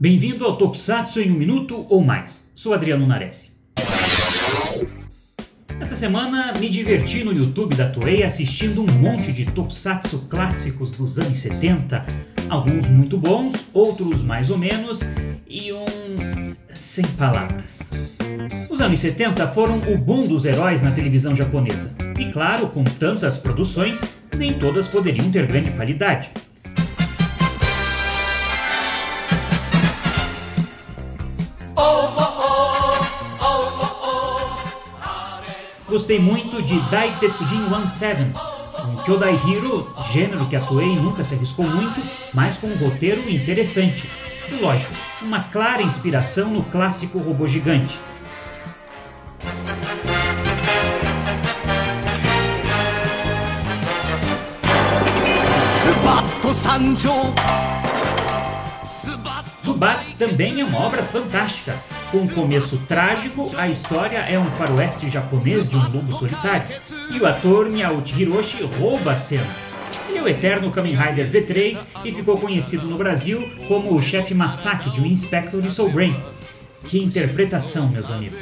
Bem-vindo ao Tokusatsu em um minuto ou mais. Sou Adriano Nares. Essa semana me diverti no YouTube da Toei assistindo um monte de Tokusatsu clássicos dos anos 70, alguns muito bons, outros mais ou menos e um sem palavras. Os anos 70 foram o boom dos heróis na televisão japonesa. E claro, com tantas produções, nem todas poderiam ter grande qualidade. Gostei muito de Dai Tetsujin 17, um Kyodai Hero, gênero que a Toei nunca se arriscou muito, mas com um roteiro interessante. E lógico, uma clara inspiração no clássico robô gigante. Zubat também é uma obra fantástica. Com um começo trágico, a história é um faroeste japonês de um lobo solitário, e o ator Miyauchi Hiroshi rouba a cena. Ele é o eterno Kamen Rider V3 e ficou conhecido no Brasil como o chefe Masaki de um Inspector e Soul Brain. Que interpretação, meus amigos!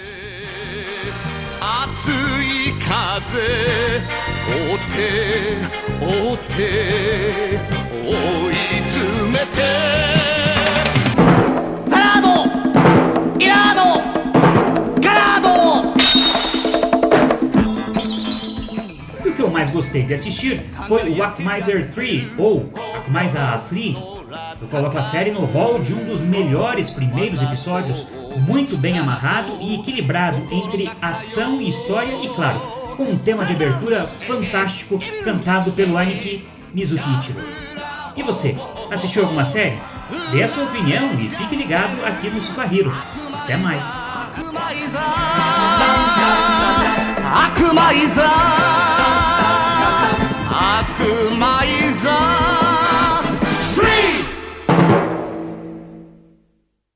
Mais gostei de assistir foi o Akmiser 3 ou Akmiser 3 eu coloco a série no hall de um dos melhores primeiros episódios, muito bem amarrado e equilibrado entre ação e história e, claro, com um tema de abertura fantástico cantado pelo Aniki Mizukichiro. E você, assistiu alguma série? Dê a sua opinião e fique ligado aqui no Super Hero. Até mais!